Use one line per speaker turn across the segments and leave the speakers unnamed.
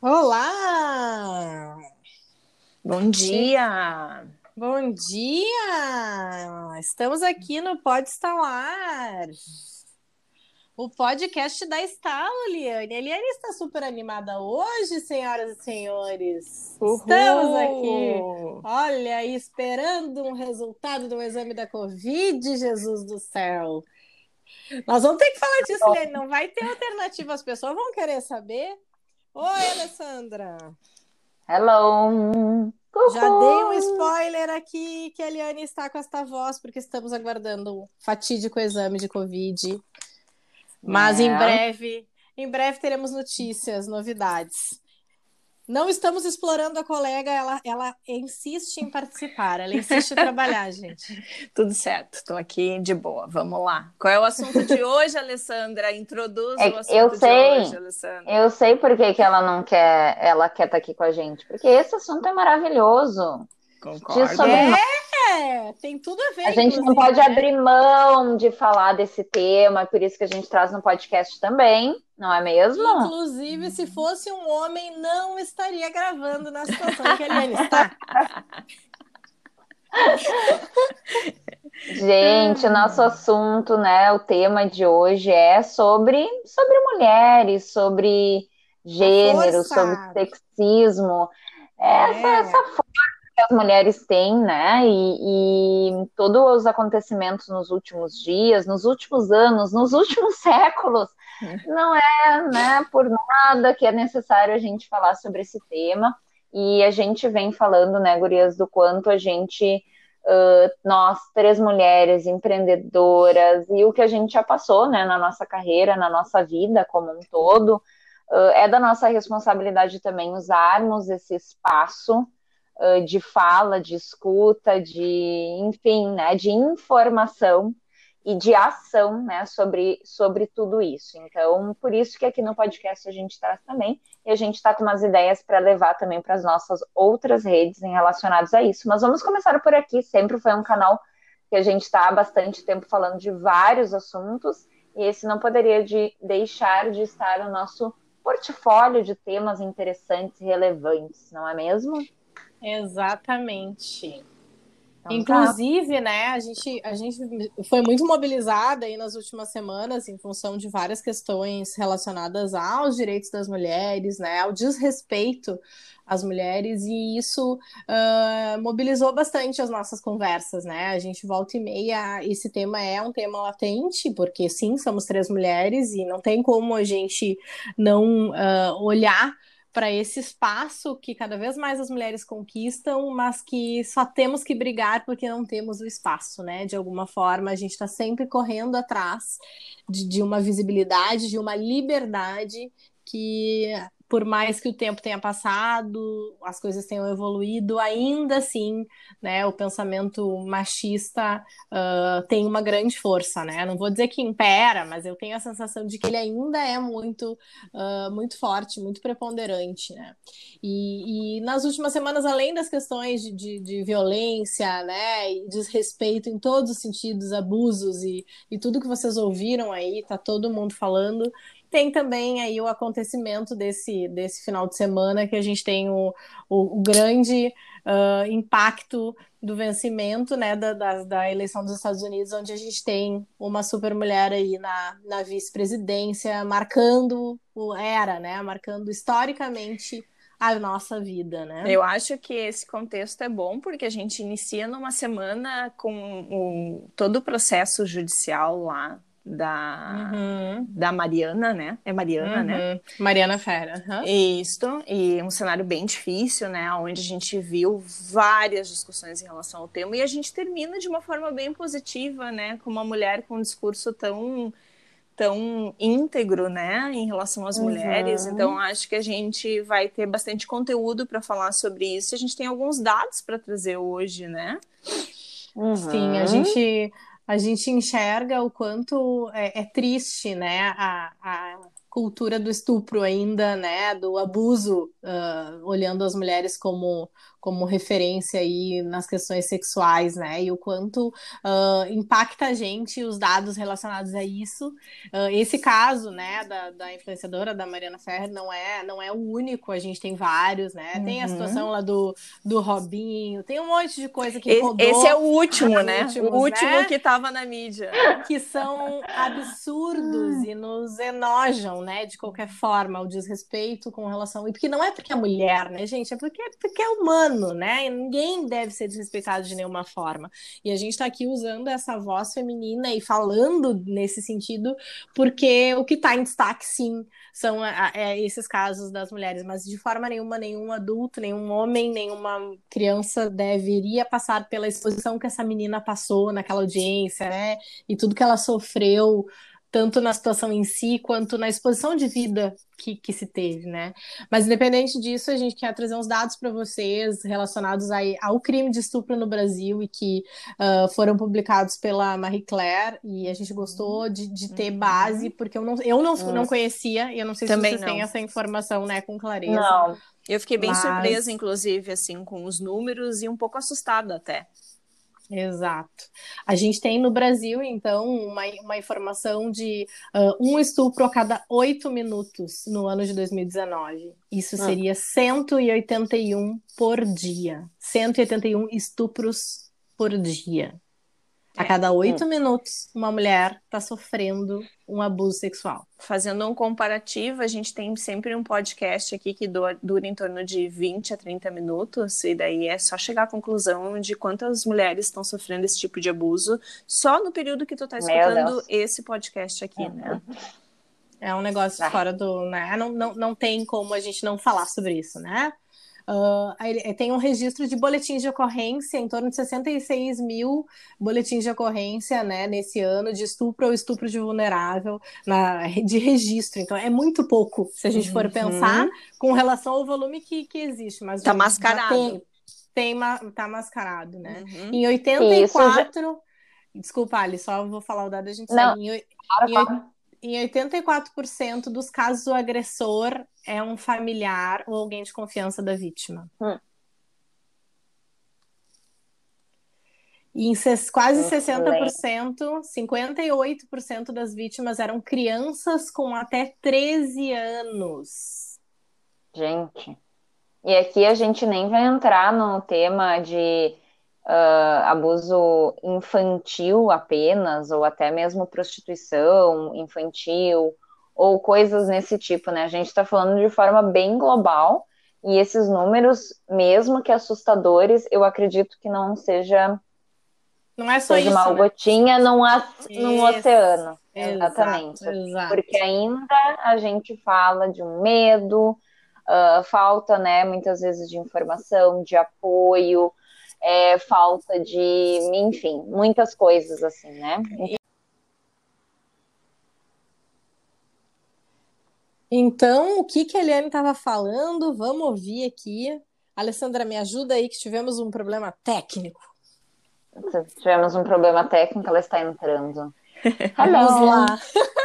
Olá!
Bom dia!
Bom dia! Estamos aqui no Pode Estalar, o podcast da Estalo, Liane. A Liane está super animada hoje, senhoras e senhores.
Uhul.
Estamos aqui, olha esperando um resultado do exame da Covid, Jesus do céu. Nós vamos ter que falar disso, Liane. Não vai ter alternativa, as pessoas vão querer saber. Oi, Alessandra.
Hello.
Já dei um spoiler aqui que a Eliane está com esta voz, porque estamos aguardando o fatídico exame de Covid. Mas
É.
em breve, em breve teremos notícias, novidades. Não estamos explorando a colega, ela, ela insiste em participar, ela insiste em trabalhar, gente.
Tudo certo, estou aqui de boa. Vamos lá. Qual é o assunto de hoje, Alessandra? Introduz
É,
o assunto
eu
de
sei.
hoje, Alessandra.
Eu sei por que, que ela não quer, ela quer estar aqui com a gente, porque esse assunto é maravilhoso.
Concordo.
sobre
É, tem tudo a ver.
A gente não pode
né?
abrir mão de falar desse tema, por isso que a gente traz no podcast também, não é mesmo?
Inclusive, se fosse um homem, não estaria gravando na situação que a Eliane está.
Gente, o nosso assunto, né, o tema de hoje é sobre, sobre mulheres, sobre gênero,
força.
sobre sexismo, essa,
É.
essa as mulheres têm, né, e, e todos os acontecimentos nos últimos dias, nos últimos anos, nos últimos séculos, não é, né, por nada que é necessário a gente falar sobre esse tema, e a gente vem falando, né, gurias, do quanto a gente Uh, nós, três mulheres empreendedoras, e o que a gente já passou né, na nossa carreira, na nossa vida como um todo, uh, é da nossa responsabilidade também usarmos esse espaço de fala, de escuta, de, enfim, né, de informação e de ação né, sobre, sobre tudo isso. Então, por isso que aqui no podcast a gente traz também, e a gente está com umas ideias para levar também para as nossas outras redes em relacionados a isso. Mas vamos começar por aqui, sempre foi um canal que a gente está há bastante tempo falando de vários assuntos, e esse não poderia de deixar de estar no nosso portfólio de temas interessantes e relevantes, não é mesmo?
Exatamente.
Então, tá.
Inclusive, né, a gente, a gente foi muito mobilizada aí nas últimas semanas em função de várias questões relacionadas aos direitos das mulheres, né, ao desrespeito às mulheres, e isso uh, mobilizou bastante as nossas conversas, né? A gente volta e meia, esse tema é um tema latente, porque sim, somos três mulheres e não tem como a gente não uh, olhar para esse espaço que cada vez mais as mulheres conquistam, mas que só temos que brigar porque não temos o espaço, né? De alguma forma, a gente está sempre correndo atrás de, de, uma visibilidade, de uma liberdade que, por mais que o tempo tenha passado, as coisas tenham evoluído, ainda assim, né? O pensamento machista uh, tem uma grande força, né? Não vou dizer que impera, mas eu tenho a sensação de que ele ainda é muito, uh, muito forte, muito preponderante, né? E, e, nas últimas semanas, além das questões de, de, de, violência, né, e desrespeito em todos os sentidos, abusos e, e tudo que vocês ouviram aí, tá todo mundo falando, tem também aí o acontecimento desse, desse final de semana que a gente tem o, o, o grande uh, impacto do vencimento né, da, da, da, eleição dos Estados Unidos, onde a gente tem uma super mulher aí na, na vice-presidência, marcando o era, né? Marcando historicamente a nossa vida, né?
Eu acho que esse contexto é bom porque a gente inicia numa semana com o, todo o processo judicial lá da,
uhum.
da Mariana, né? É Mariana,
uhum.
né?
Mariana Fera. Uhum.
Isso, e um cenário bem difícil, né? Onde a gente viu várias discussões em relação ao tema e a gente termina de uma forma bem positiva, né? Com uma mulher com um discurso tão tão íntegro, né, em relação às mulheres. Então acho que a gente vai ter bastante conteúdo para falar sobre isso. A gente tem alguns dados para trazer hoje, né?
Uhum.
Sim, a gente a gente enxerga o quanto é, é triste, né, a, a cultura do estupro ainda, né, do abuso, uh, olhando as mulheres como como referência aí nas questões sexuais, né? E o quanto uh, impacta a gente os dados relacionados a isso. Uh, esse caso, né, da, da, influenciadora da Mariana Ferrer não é não é o único, a gente tem vários, né? Uhum. Tem a situação lá do, do Robinho, tem um monte de coisa que rodou.
Esse é o último, né? Últimos, o último né? que estava na mídia.
Que são absurdos e nos enojam, né? De qualquer forma, o desrespeito com relação... E porque não é porque é mulher, né, gente? É porque, porque é humano humano, né? Ninguém deve ser desrespeitado de nenhuma forma. E a gente está aqui usando essa voz feminina e falando nesse sentido, porque o que está em destaque, sim, são é, esses casos das mulheres, mas de forma nenhuma, nenhum adulto, nenhum homem, nenhuma criança deveria passar pela exposição que essa menina passou naquela audiência, né? E tudo que ela sofreu tanto na situação em si quanto na exposição de vida que, que se teve, né? Mas independente disso, a gente quer trazer uns dados para vocês relacionados aí ao crime de estupro no Brasil e que uh, foram publicados pela Marie Claire e a gente gostou de, de ter uhum. base porque eu não eu não, não conhecia e eu não sei Também se vocês não. têm essa informação, né, com clareza.
Não. Eu fiquei bem Mas... surpresa, inclusive, assim, com os números e um pouco assustada até.
Exato. A gente tem no Brasil, então, uma, uma informação de uh, um estupro a cada oito minutos no ano de 2019. Isso ah. seria 181 por dia. 181 estupros por dia. A cada oito hum. minutos, uma mulher está sofrendo um abuso sexual.
Fazendo um comparativo, a gente tem sempre um podcast aqui que dura em torno de 20 a 30 minutos, e daí é só chegar à conclusão de quantas mulheres estão sofrendo esse tipo de abuso só no período que tu está escutando esse podcast aqui, uhum. né?
É um negócio ah. fora do. Né? Não, não, não tem como a gente não falar sobre isso, né? Uh, tem um registro de boletins de ocorrência, em torno de 66 mil boletins de ocorrência né, nesse ano de estupro ou estupro de vulnerável na, de registro. Então é muito pouco, se a gente for uhum. pensar, com relação ao volume que, que existe. Mas
tá mascarado.
Tem, tem, tá mascarado, né? Uhum. Em 84. Já... Desculpa, Ali, só vou falar o dado a gente
Não. Em,
em, em 84% dos casos, o agressor é um familiar ou alguém de confiança da vítima. Hum. E em quase 60%, 58% das vítimas eram crianças com até 13 anos.
Gente. E aqui a gente nem vai entrar no tema de uh, abuso infantil apenas, ou até mesmo prostituição infantil, ou coisas nesse tipo, né? A gente está falando de forma bem global, e esses números, mesmo que assustadores, eu acredito que não seja.
Não é só
seja
isso.
Uma né? gotinha num, num oceano. Exatamente. Exato. Porque ainda a gente fala de um medo, uh, falta, né, muitas vezes de informação, de apoio, é, falta de, enfim, muitas coisas assim, né?
Então, o que, que a Eliane estava falando? Vamos ouvir aqui. Alessandra, me ajuda aí que tivemos um problema técnico.
Tivemos um problema técnico, ela está entrando.
Vamos lá.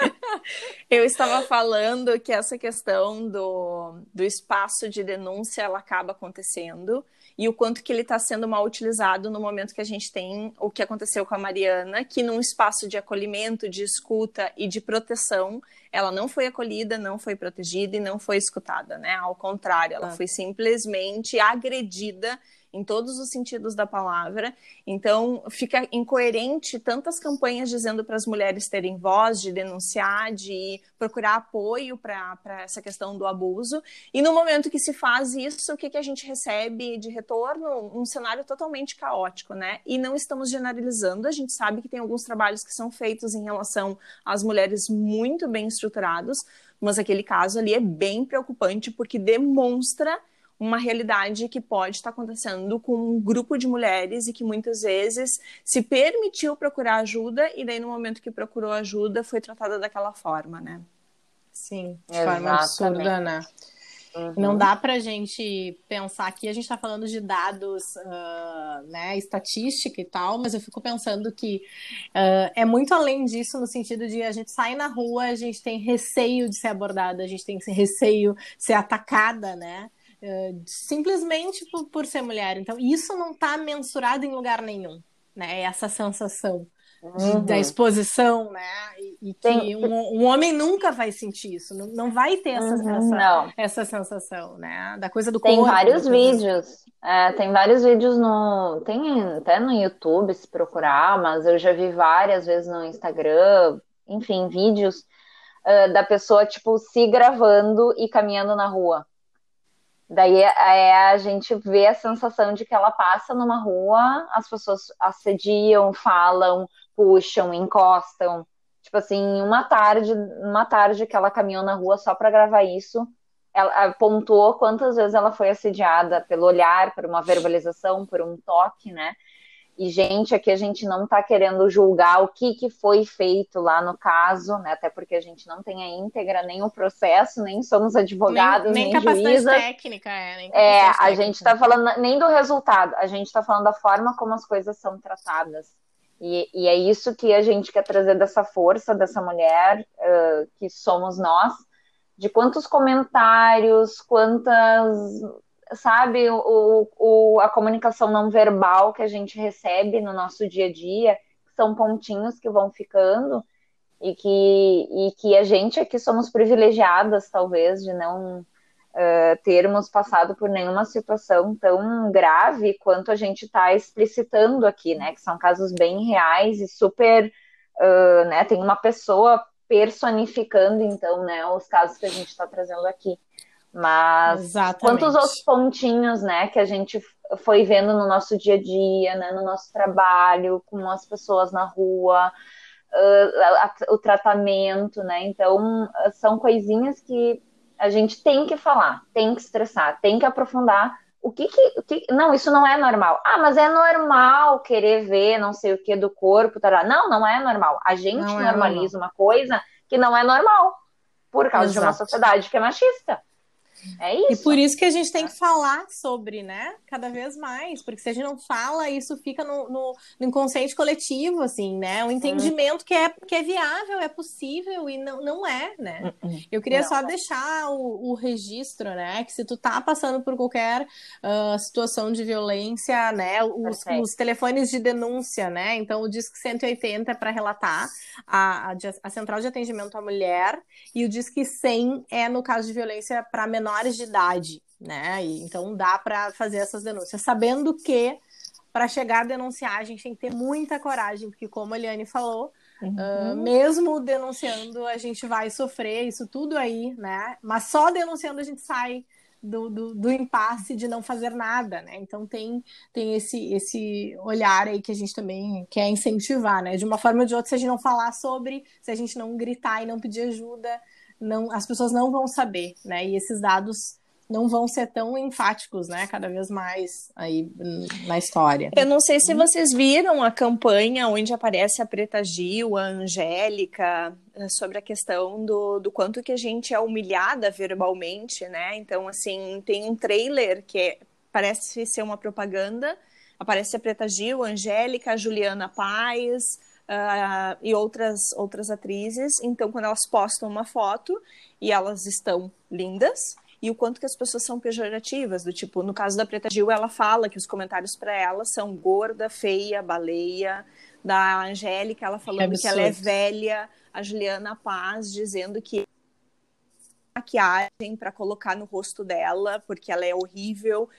Eu estava falando que essa questão do, do espaço de denúncia ela acaba acontecendo e o quanto que ele está sendo mal utilizado no momento que a gente tem o que aconteceu com a Mariana, que num espaço de acolhimento, de escuta e de proteção, ela não foi acolhida, não foi protegida e não foi escutada, né? Ao contrário, ela ah. foi simplesmente agredida em todos os sentidos da palavra. Então, fica incoerente tantas campanhas dizendo para as mulheres terem voz, de denunciar, de procurar apoio para essa questão do abuso. E no momento que se faz isso, o que, que a gente recebe de retorno? Um cenário totalmente caótico, né? E não estamos generalizando, a gente sabe que tem alguns trabalhos que são feitos em relação às mulheres muito bem estruturados, mas aquele caso ali é bem preocupante porque demonstra uma realidade que pode estar acontecendo com um grupo de mulheres e que muitas vezes se permitiu procurar ajuda e daí no momento que procurou ajuda foi tratada daquela forma, né?
Sim, de Exatamente. forma absurda, né? Uhum. Não dá para a gente pensar aqui, a gente está falando de dados, uh, né, estatística e tal, mas eu fico pensando que uh, é muito além disso, no sentido de a gente sai na rua, a gente tem receio de ser abordada, a gente tem receio de ser atacada, né? Uh, simplesmente por, por, ser mulher. Então, isso não está mensurado em lugar nenhum, né? Essa sensação uhum. da exposição, né? E, e que Tem... um, um, homem nunca vai sentir isso, não, não vai ter essa, uhum, essa, essa, sensação, né? Da coisa do
Tem
corpo.
Tem vários vídeos, é, tem vários vídeos no. Tem até no YouTube se procurar, mas eu já vi várias vezes no Instagram, enfim, vídeos uh, da pessoa, tipo, se gravando e caminhando na rua. Daí é, a gente vê a sensação de que ela passa numa rua, as pessoas assediam, falam, puxam, encostam. Tipo assim, uma tarde, uma tarde que ela caminhou na rua só para gravar isso, ela apontou quantas vezes ela foi assediada pelo olhar, por uma verbalização, por um toque, né? E, gente, aqui a gente não está querendo julgar o que, que foi feito lá no caso, né? Até porque a gente não tem a íntegra, nem o processo, nem somos advogados, nem, nem, nem capacidade juízas.
técnica, é. Nem
é, a gente está falando nem do resultado, a gente está falando da forma como as coisas são tratadas. E, e, é isso que a gente quer trazer dessa força, dessa mulher uh, que somos nós, de quantos comentários, quantas sabe, o, o, a comunicação não verbal que a gente recebe no nosso dia a dia, são pontinhos que vão ficando e que, e que a gente aqui somos privilegiadas, talvez, de não uh, termos passado por nenhuma situação tão grave quanto a gente está explicitando aqui, né? Que são casos bem reais e super, uh, né? Tem uma pessoa personificando, então, né, os casos que a gente está trazendo aqui. Mas Exatamente. quantos outros pontinhos, né, que a gente foi vendo no nosso dia a dia, né, no nosso trabalho, com as pessoas na rua, uh, o tratamento, né? Então, são coisinhas que a gente tem que falar, tem que estressar, tem que aprofundar. O que que, o que não, isso não é normal. Ah, mas é normal querer ver não sei o que do corpo, tá Não, não é normal. A gente não é normaliza é uma coisa que não é normal por causa Exato. de uma sociedade que é machista. É isso.
E por isso que a gente tem que falar sobre, né? Cada vez mais. Porque se a gente não fala, isso fica no, no, no inconsciente coletivo, assim, né? O entendimento que, é, que é viável, é possível e não, não é, né? Uhum. Eu queria não. só deixar o, o, registro, né? Que se tu tá passando por qualquer uh, situação de violência, né? Os, os, telefones de denúncia, né? Então, o Disque 180 é para relatar a, a, a central de atendimento à mulher e o Disque 100 é no caso de violência para menor menores de idade, né? E, então dá para fazer essas denúncias, sabendo que para chegar a denunciar a gente tem que ter muita coragem, porque como a Eliane falou, uhum. uh, mesmo denunciando a gente vai sofrer isso tudo aí, né? Mas só denunciando a gente sai do, do, do, impasse de não fazer nada, né? Então tem, tem esse, esse olhar aí que a gente também quer incentivar, né? De uma forma ou de outra, se a gente não falar sobre, se a gente não gritar e não pedir ajuda, não, as pessoas não vão saber, né? E esses dados não vão ser tão enfáticos, né? Cada vez mais aí na história.
Eu não sei se vocês viram a campanha onde aparece a Preta Gil, a Angélica, eh, sobre a questão do, do quanto que a gente é humilhada verbalmente, né? Então, assim, tem um trailer que é, parece ser uma propaganda. Aparece a Preta Gil, a Angélica, a Juliana Paz, uh, e outras, outras atrizes. Então, quando elas postam uma foto e elas estão lindas, e o quanto que as pessoas são pejorativas, do tipo, no caso da Preta Gil, ela fala que os comentários para ela são gorda, feia, baleia. Da Angélica, ela falando que, que ela é velha. A Juliana Paz dizendo que maquiagem para colocar no rosto dela, porque ela é horrível.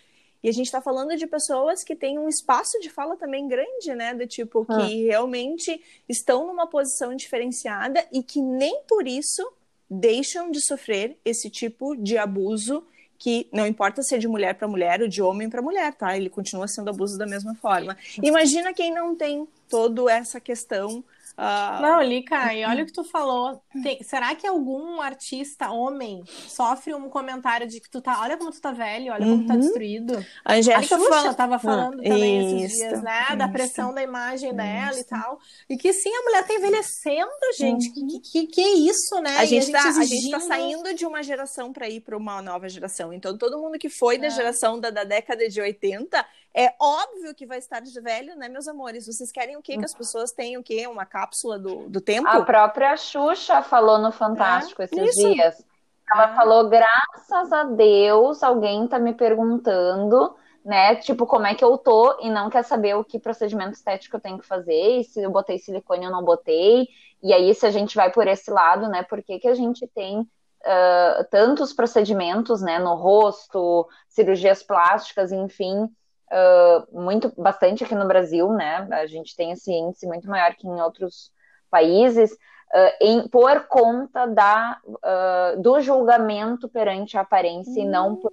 E a gente está falando de pessoas que têm um espaço de fala também grande, né? Do tipo, que ah. realmente estão numa posição diferenciada e que nem por isso deixam de sofrer esse tipo de abuso que não importa se é de mulher para mulher ou de homem para mulher, tá? Ele continua sendo abuso da mesma forma. Imagina quem não tem toda essa questão
Uh... Não, Lica, e olha o que tu falou. Tem... será que algum artista homem sofre um comentário de que tu tá. Olha como tu tá velho, olha como tu tá uhum. destruído?
A Angélica
fala... tava falando ah, também isso, esses dias, né? Isso, da pressão da imagem isso. dela e tal. E que sim, a mulher tá envelhecendo, gente. Uhum. Que, que, que é isso, né?
A gente, a, tá, a gente tá saindo de uma geração para ir para uma nova geração. Então, todo mundo que foi é. da geração da, da década de 80 é óbvio que vai estar de velho, né, meus amores? Vocês querem o quê? Que as pessoas tenham o quê? Uma cápsula do, do tempo?
A própria Xuxa falou no Fantástico é, esses isso. dias. Ela é. falou, graças a Deus, alguém tá me perguntando, né? Tipo, como é que eu tô e não quer saber o que procedimento estético eu tenho que fazer, e se eu botei silicone ou não botei. E aí, se a gente vai por esse lado, né? Por que, que a gente tem uh, tantos procedimentos, né? No rosto, cirurgias plásticas, enfim uh, muito bastante aqui no Brasil, né? A gente tem esse índice muito maior que em outros países, uh, em, por conta da, uh, do julgamento perante a aparência e não por,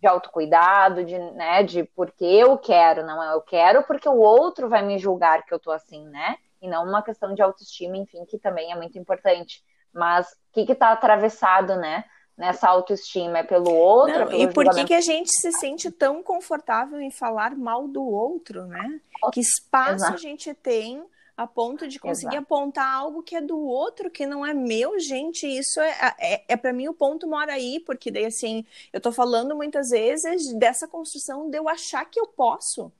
de autocuidado, de, né, de porque eu quero, não é eu quero porque o outro vai me julgar que eu tô assim, né? E não uma questão de autoestima, enfim, que também é muito importante. Mas o que que tá atravessado, né? Nessa autoestima? É pelo outro? Não, é pelo
e por que, que a gente se sente tão confortável em falar mal do outro, né? Que espaço Exato. a gente tem a ponto de conseguir Exato. apontar algo que é do outro, que não é meu, gente. Isso é, é, é para mim o ponto mora aí, porque daí assim, eu tô falando muitas vezes dessa construção de eu achar que eu posso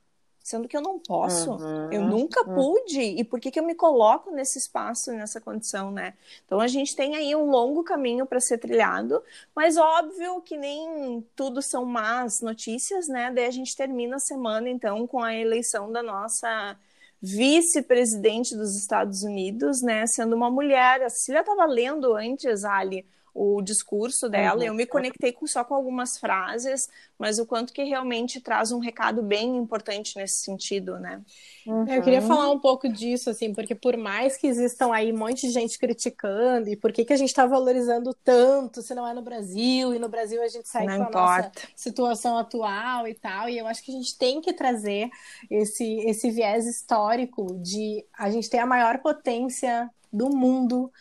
sendo que eu não posso, uhum, eu nunca uhum. pude, e por que, que eu me coloco nesse espaço, nessa condição, né? Então a gente tem aí um longo caminho para ser trilhado, mas óbvio que nem tudo são más notícias, né? Daí a gente termina a semana, então, com a eleição da nossa vice-presidente dos Estados Unidos, né? Sendo uma mulher. A Cecília estava lendo antes, Ali, o discurso dela. Uhum. Eu me conectei com, só com algumas frases, mas o quanto que realmente traz um recado bem importante nesse sentido, né?
Uhum. Eu queria falar um pouco disso, assim, porque por mais que existam aí um monte de gente criticando, e por que, que a gente está valorizando tanto se não é no Brasil, e no Brasil a gente sai não com importa. a nossa situação atual e tal, e eu acho que a gente tem que trazer esse, esse viés histórico de a gente ter a maior potência do mundo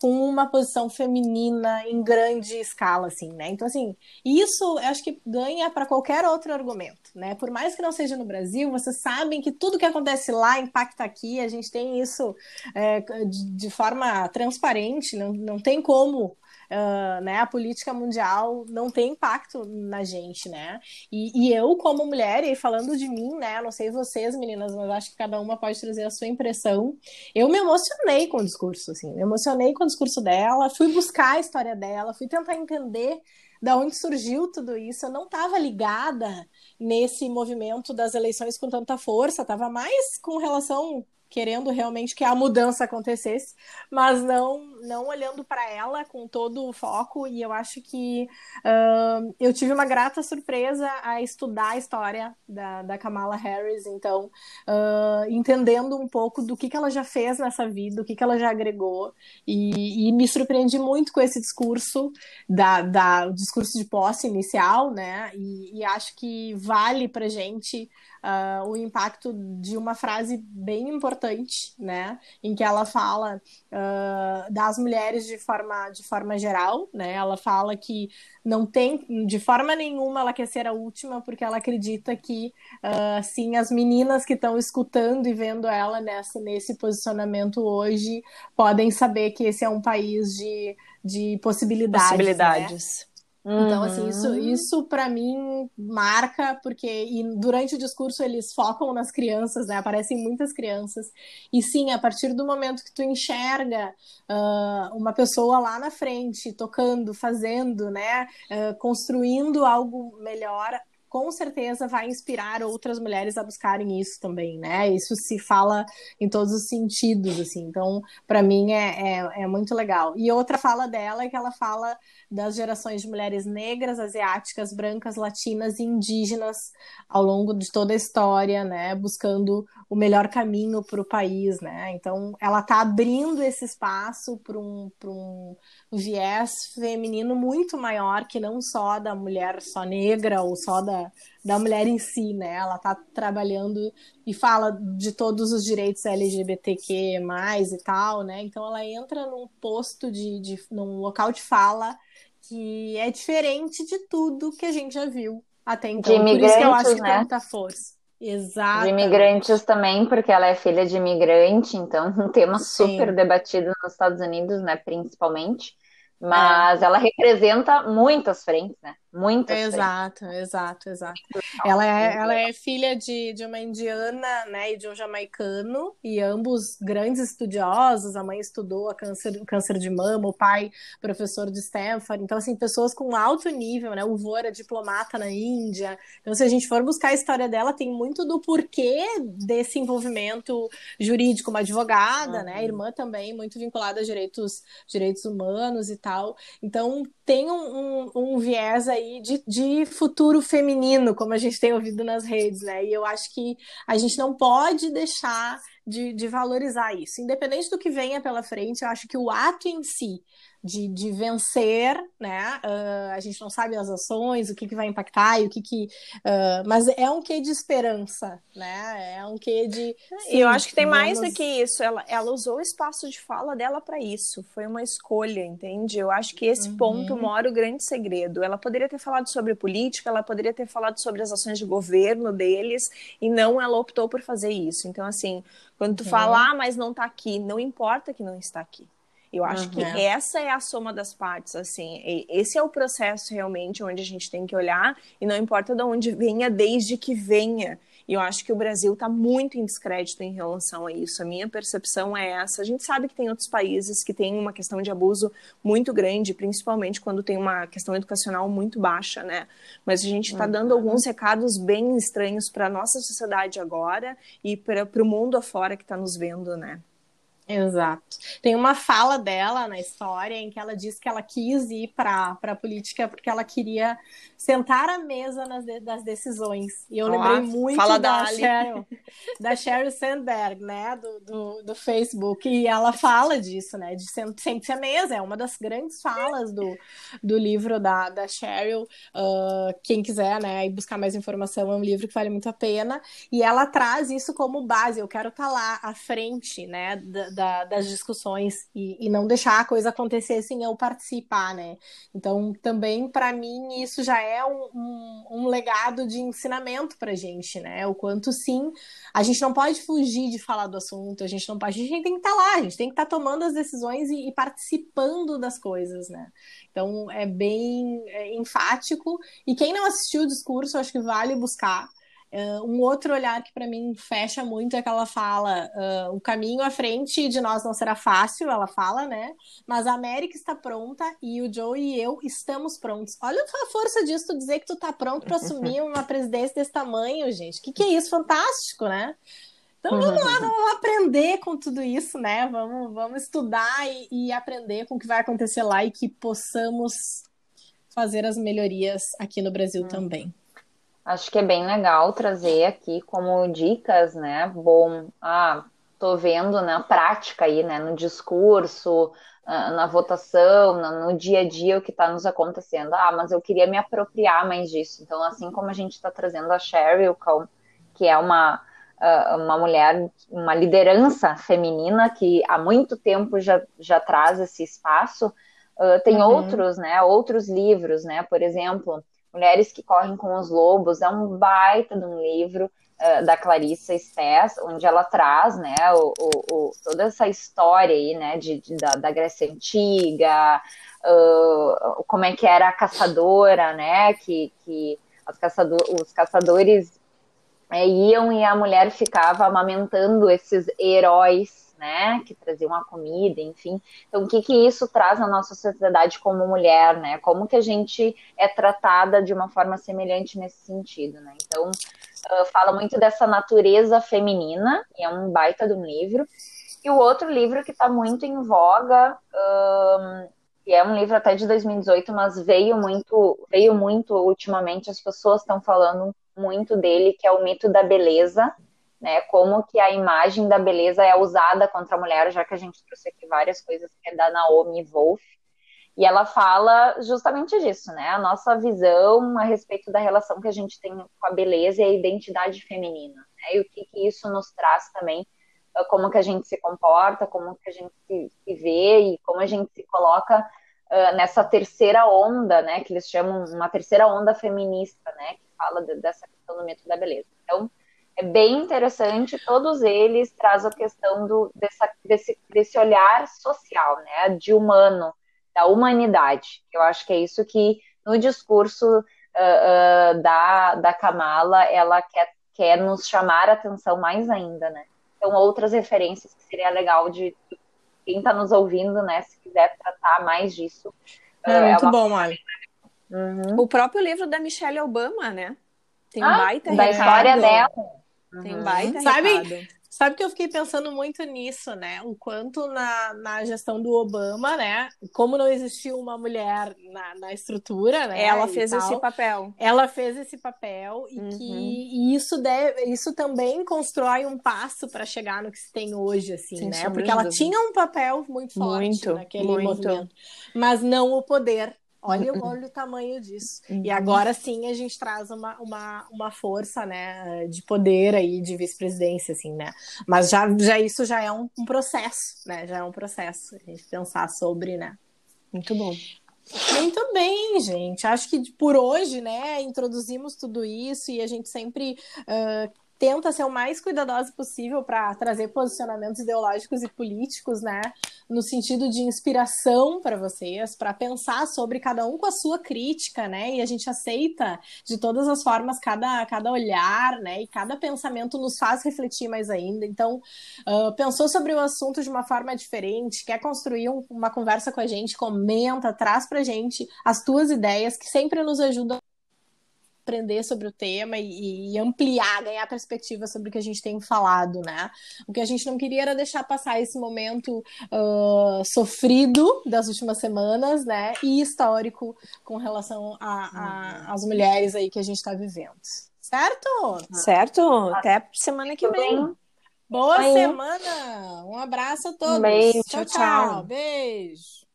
com uma posição feminina em grande escala, assim, né? Então, assim, isso eu acho que ganha para qualquer outro argumento, né? Por mais que não seja no Brasil, vocês sabem que tudo que acontece lá impacta aqui, a gente tem isso é, de, de, forma transparente, não, não tem como uh, né, a política mundial não tem impacto na gente, né? E, e, eu, como mulher, e falando de mim, né? Não sei vocês, meninas, mas acho que cada uma pode trazer a sua impressão. Eu me emocionei com o discurso, assim, me emocionei com o discurso dela, fui buscar a história dela, fui tentar entender da onde surgiu tudo isso. Eu não estava ligada nesse movimento das eleições com tanta força, estava mais com relação querendo realmente que a mudança acontecesse, mas não não olhando para ela com todo o foco. E eu acho que uh, eu tive uma grata surpresa a estudar a história da, da Kamala Harris, então uh, entendendo um pouco do que, que ela já fez nessa vida, o que, que ela já agregou, e, e me surpreendi muito com esse discurso da, da o discurso de posse inicial, né? E, e acho que vale para gente uh, o impacto de uma frase bem importante, né? Em que ela fala uh, das mulheres de forma, de forma geral, né? Ela fala que não tem, de forma nenhuma, ela quer ser a última, porque ela acredita que, uh, sim, as meninas que estão escutando e vendo ela nessa, nesse posicionamento hoje podem saber que esse é um país de, de possibilidades. Né? Possibilidades. Né? Então, assim, isso, uhum. isso para mim marca, porque e durante o discurso eles focam nas crianças, né? Aparecem muitas crianças. E sim, a partir do momento que tu enxerga uh, uma pessoa lá na frente, tocando, fazendo, né? Uh, construindo algo melhor, com certeza vai inspirar outras mulheres a buscarem isso também, né? Isso se fala em todos os sentidos, assim. Então, para mim é, é, é, muito legal. E outra fala dela é que ela fala das gerações de mulheres negras, asiáticas, brancas, latinas e indígenas ao longo de toda a história, né? Buscando o melhor caminho para o país, né? Então, ela está abrindo esse espaço para um, um viés feminino muito maior que não só da mulher só negra ou só da, da mulher em si, né? Ela está trabalhando e fala de todos os direitos LGBTQ+, e tal, né? Então ela entra num posto de, de num local de fala que é diferente de tudo que a gente já viu até então.
Por isso que eu acho que
né? tem muita força. Exato.
De imigrantes também, porque ela é filha de imigrante, então um tema Sim. super debatido nos Estados Unidos, né, principalmente. Mas é. ela representa muitas frentes, né? Muitas
exato. Exato, exato, Ela é, ela é filha de, de uma indiana, né, e de um jamaicano, e ambos grandes estudiosos. A mãe estudou a câncer, câncer de mama, o pai professor de Stanford. Então, assim, pessoas com alto nível, né? O vô era diplomata na Índia. Então, se a gente for buscar a história dela, tem muito do porquê desse envolvimento jurídico, uma advogada, uhum. né? Irmã também muito vinculada a direitos, direitos humanos e tal. Então, tem um, um, um viés aí de, de futuro feminino, como a gente tem ouvido nas redes, né? E eu acho que a gente não pode deixar de, de valorizar isso. Independente do que venha pela frente, eu acho que o ato em si de, de vencer, né? Uh, a gente não sabe as ações, o que, que vai impactar e o que que. Uh, mas é um quê de esperança, né? É um quê de.
E eu acho que tem vamos... mais do que isso. Ela, ela usou o espaço de fala dela para isso. Foi uma escolha, entende? Eu acho que esse uhum. ponto mora o grande segredo. Ela poderia ter falado sobre política, ela poderia ter falado sobre as ações de governo deles, e não ela optou por fazer isso. Então, assim, quando tu uhum. fala, ah, mas não tá aqui, não importa que não está aqui. Eu acho uhum. que essa é a soma das partes, assim. Esse é o processo realmente onde a gente tem que olhar, e não importa de onde venha, desde que venha. E eu acho que o Brasil está muito em descrédito em relação a isso. A minha percepção é essa. A gente sabe que tem outros países que têm uma questão de abuso muito grande, principalmente quando tem uma questão educacional muito baixa, né? Mas a gente está dando uhum. alguns recados bem estranhos para a nossa sociedade agora e para o mundo afora que está nos vendo, né?
Exato. Tem uma fala dela na história em que ela diz que ela quis ir para a política porque ela queria sentar à mesa nas de, das decisões. E eu oh, lembrei muito fala da, da Sheryl, da Sheryl Sandberg, né, do, do, do, Facebook. E ela fala disso, né, de sentar à mesa. É uma das grandes falas do, do livro da, da Sheryl. Uh, quem quiser, né, ir buscar mais informação, é um livro que vale muito a pena. E ela traz isso como base. Eu quero estar tá lá à frente, né, da, da, das discussões e, e, não deixar a coisa acontecer sem eu participar, né? Então, também, para mim, isso já é um, um, um legado de ensinamento para gente, né? O quanto, sim, a gente não pode fugir de falar do assunto, a gente não pode, a gente tem que estar tá lá, a gente tem que estar tá tomando as decisões e, e participando das coisas, né? Então, é bem é, enfático. E quem não assistiu o discurso, acho que vale buscar. Uh, um outro olhar que para mim fecha muito é que ela fala: uh, o caminho à frente de nós não será fácil, ela fala, né? Mas a América está pronta e o Joe e eu estamos prontos. Olha a força disso, tu dizer que tu tá pronto para assumir uma presidência desse tamanho, gente. O que, que é isso? Fantástico, né? Então vamos lá, vamos aprender com tudo isso, né? Vamos, vamos estudar e, e aprender com o que vai acontecer lá e que possamos fazer as melhorias aqui no Brasil hum. também.
Acho que é bem legal trazer aqui como dicas, né? Bom, ah, tô vendo na prática aí, né? No discurso, ah, na votação, no dia a dia o que está nos acontecendo. Ah, mas eu queria me apropriar mais disso. Então, assim como a gente está trazendo a Sheryl, que é uma, ah, uma mulher, uma liderança feminina que há muito tempo já, já traz esse espaço, uh, tem uhum. outros, né? Outros livros, né? Por exemplo, Mulheres que Correm com os Lobos, é um baita de um livro uh, da Clarissa Stess, onde ela traz, né, o, o, o, toda essa história aí, né, de, de da, da, Grécia Antiga, uh, como é que era a caçadora, né, que, que caçador, os caçadores é, iam e a mulher ficava amamentando esses heróis né, que traziam a comida, enfim. Então, o que que isso traz na nossa sociedade como mulher, né? Como que a gente é tratada de uma forma semelhante nesse sentido, né? Então, uh, fala muito dessa natureza feminina, e é um baita de um livro. E o outro livro que está muito em voga, um, que é um livro até de 2018, mas veio muito, veio muito ultimamente, as pessoas estão falando muito dele, que é o mito da beleza, né? Como que a imagem da beleza é usada contra a mulher, já que a gente trouxe aqui várias coisas que é da Naomi Wolf. E ela fala justamente disso, né? A nossa visão a respeito da relação que a gente tem com a beleza e a identidade feminina. Né? E o que, que isso nos traz também, ah, como que a gente se comporta, como que a gente se, vê e como a gente se coloca uh, nessa terceira onda, né? Que eles chamam uma terceira onda feminista, né? Que fala de, dessa questão do mito da beleza. Então, é bem interessante, todos eles trazem a questão do, dessa, desse, desse olhar social, né? De humano, da humanidade. Eu acho que é isso que no discurso uh, uh, da, da Kamala ela quer, quer nos chamar a atenção mais ainda, né? Então, outras referências que seria legal de quem está nos ouvindo, né? Se quiser tratar mais disso.
É, é muito bom, Mari.
Uhum. O próprio livro da Michelle Obama, né? Tem um
ah,
baita
da recado. história dela.
Tem um baita
Sabe,
recado.
Sabe que eu fiquei pensando muito nisso, né? O quanto na, na gestão do Obama, né? Como não existiu uma mulher na, na estrutura, né?
Ela fez tal, esse papel.
Ela fez esse papel e uhum. que e isso deve, isso também constrói um passo para chegar no que se tem hoje, assim, Sem né? Porque ela tinha um papel muito forte
muito,
naquele
muito.
movimento, mas não o poder Olha, olha o tamanho disso. Uhum. E agora sim a gente traz uma, uma, uma força, né, de poder aí, de vice-presidência, assim, né? Mas já, já isso já é um, um, processo, né? Já é um processo a gente pensar sobre, né?
Muito bom.
Muito bem, gente. Acho que por hoje, né, introduzimos tudo isso e a gente sempre uh, tenta ser o mais cuidadosa possível para trazer posicionamentos ideológicos e políticos, né, no sentido de inspiração para vocês, para pensar sobre cada um com a sua crítica, né, e a gente aceita de todas as formas cada, cada olhar, né, e cada pensamento nos faz refletir mais ainda. Então, uh, pensou sobre o assunto de uma forma diferente, quer construir um, uma conversa com a gente, comenta, traz para gente as tuas ideias que sempre nos ajudam aprender sobre o tema e, e, ampliar, ganhar perspectiva sobre o que a gente tem falado, né? O que a gente não queria era deixar passar esse momento uh, sofrido das últimas semanas, né? E histórico com relação às mulheres aí que a gente está vivendo. Certo?
Certo. Até semana que vem.
Boa semana! Um abraço a todos.
Beijo.
tchau. tchau. tchau. Beijo.